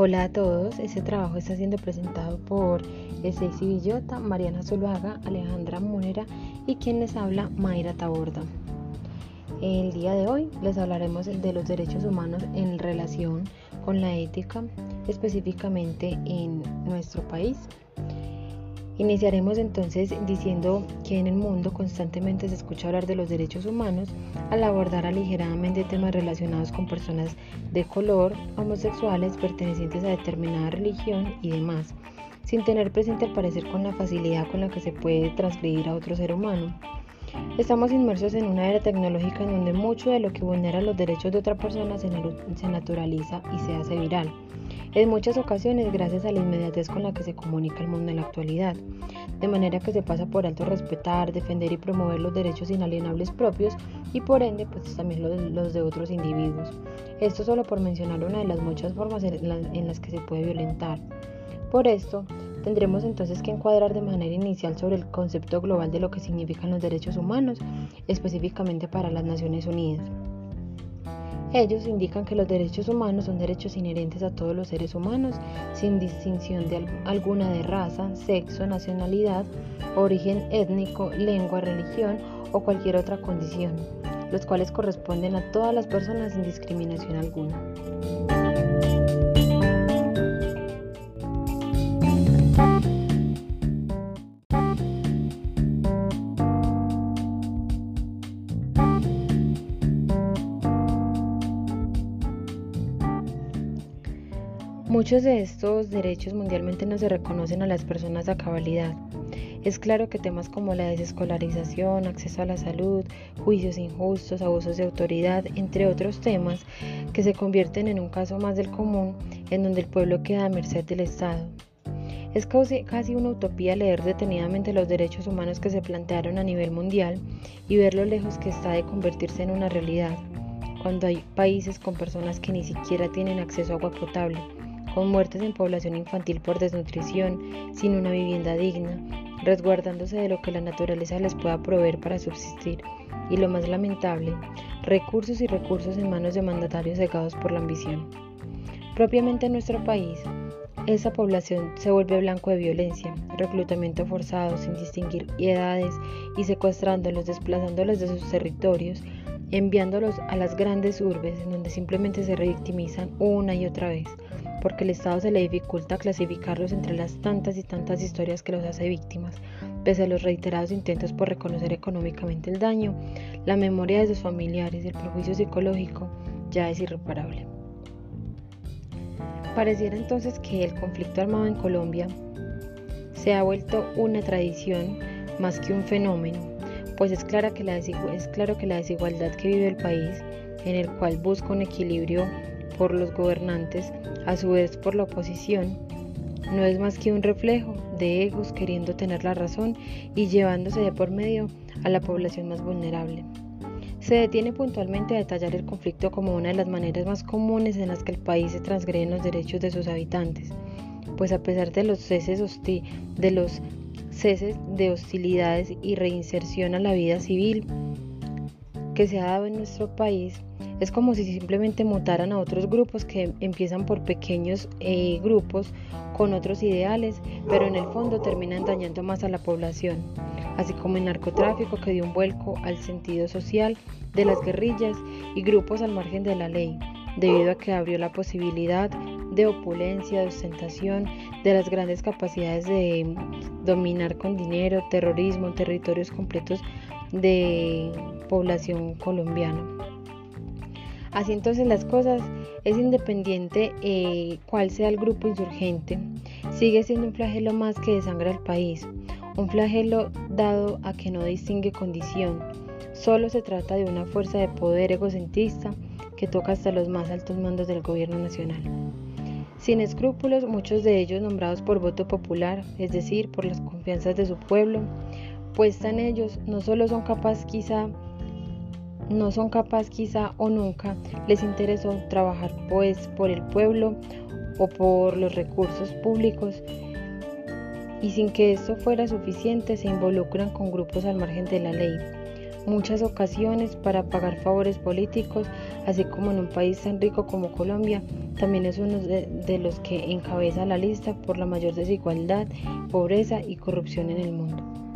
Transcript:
Hola a todos, este trabajo está siendo presentado por Ceci Villota, Mariana Zuluaga, Alejandra Munera y quien les habla, Mayra Taborda. El día de hoy les hablaremos de los derechos humanos en relación con la ética, específicamente en nuestro país. Iniciaremos entonces diciendo que en el mundo constantemente se escucha hablar de los derechos humanos al abordar aligeradamente temas relacionados con personas de color, homosexuales, pertenecientes a determinada religión y demás, sin tener presente al parecer con la facilidad con la que se puede transgredir a otro ser humano. Estamos inmersos en una era tecnológica en donde mucho de lo que vulnera los derechos de otra persona se, naturaliza y se hace viral en muchas ocasiones gracias a la inmediatez con la que se comunica el mundo en la actualidad, de manera que se pasa por alto respetar, defender y promover los derechos inalienables propios y por ende pues también los, de otros individuos. Esto solo por mencionar una de las muchas formas en las que se puede violentar. Por esto, tendremos entonces que encuadrar de manera inicial sobre el concepto global de lo que significan los derechos humanos, específicamente para las Naciones Unidas. Ellos indican que los derechos humanos son derechos inherentes a todos los seres humanos, sin distinción de alguna de raza, sexo, nacionalidad, origen étnico, lengua, religión o cualquier otra condición, los cuales corresponden a todas las personas sin discriminación alguna. Muchos de estos derechos mundialmente no se reconocen a las personas a cabalidad. Es claro que temas como la desescolarización, acceso a la salud, juicios injustos, abusos de autoridad, entre otros temas, que se convierten en un caso más del común en donde el pueblo queda a merced del Estado. Es casi una utopía leer detenidamente los derechos humanos que se plantearon a nivel mundial y ver lo lejos que está de convertirse en una realidad, cuando hay países con personas que ni siquiera tienen acceso a agua potable con muertes en población infantil por desnutrición, sin una vivienda digna, resguardándose de lo que la naturaleza les pueda proveer para subsistir, y lo más lamentable, recursos y recursos en manos de mandatarios cegados por la ambición. Propiamente en nuestro país, esa población se vuelve blanco de violencia, reclutamiento forzado sin distinguir edades y secuestrándolos, desplazándolos de sus territorios, enviándolos a las grandes urbes en donde simplemente se revictimizan una y otra vez porque el Estado se le dificulta clasificarlos entre las tantas y tantas historias que los hace víctimas. Pese a los reiterados intentos por reconocer económicamente el daño, la memoria de sus familiares y el perjuicio psicológico ya es irreparable. Pareciera entonces que el conflicto armado en Colombia se ha vuelto una tradición más que un fenómeno, pues es, clara que la es claro que la desigualdad que vive el país, en el cual busca un equilibrio por los gobernantes, a su vez por la oposición, no es más que un reflejo de egos queriendo tener la razón y llevándose de por medio a la población más vulnerable. Se detiene puntualmente a detallar el conflicto como una de las maneras más comunes en las que el país se transgreden los derechos de sus habitantes, pues a pesar de los ceses, de, los ceses de hostilidades y reinserción a la vida civil que se ha dado en nuestro país, es como si simplemente mutaran a otros grupos que empiezan por pequeños eh, grupos con otros ideales, pero en el fondo terminan dañando más a la población, así como el narcotráfico que dio un vuelco al sentido social de las guerrillas y grupos al margen de la ley, debido a que abrió la posibilidad de opulencia, de ostentación, de las grandes capacidades de dominar con dinero, terrorismo, territorios completos de población colombiana. Así entonces las cosas, es independiente eh, cuál sea el grupo insurgente, sigue siendo un flagelo más que desangra el país, un flagelo dado a que no distingue condición, solo se trata de una fuerza de poder egocentrista que toca hasta los más altos mandos del gobierno nacional. Sin escrúpulos, muchos de ellos nombrados por voto popular, es decir, por las confianzas de su pueblo, puesta en ellos, no solo son capaces quizá no son capaces quizá o nunca les interesó trabajar pues por el pueblo o por los recursos públicos y sin que esto fuera suficiente se involucran con grupos al margen de la ley. Muchas ocasiones para pagar favores políticos, así como en un país tan rico como Colombia, también es uno de, los que encabeza la lista por la mayor desigualdad, pobreza y corrupción en el mundo.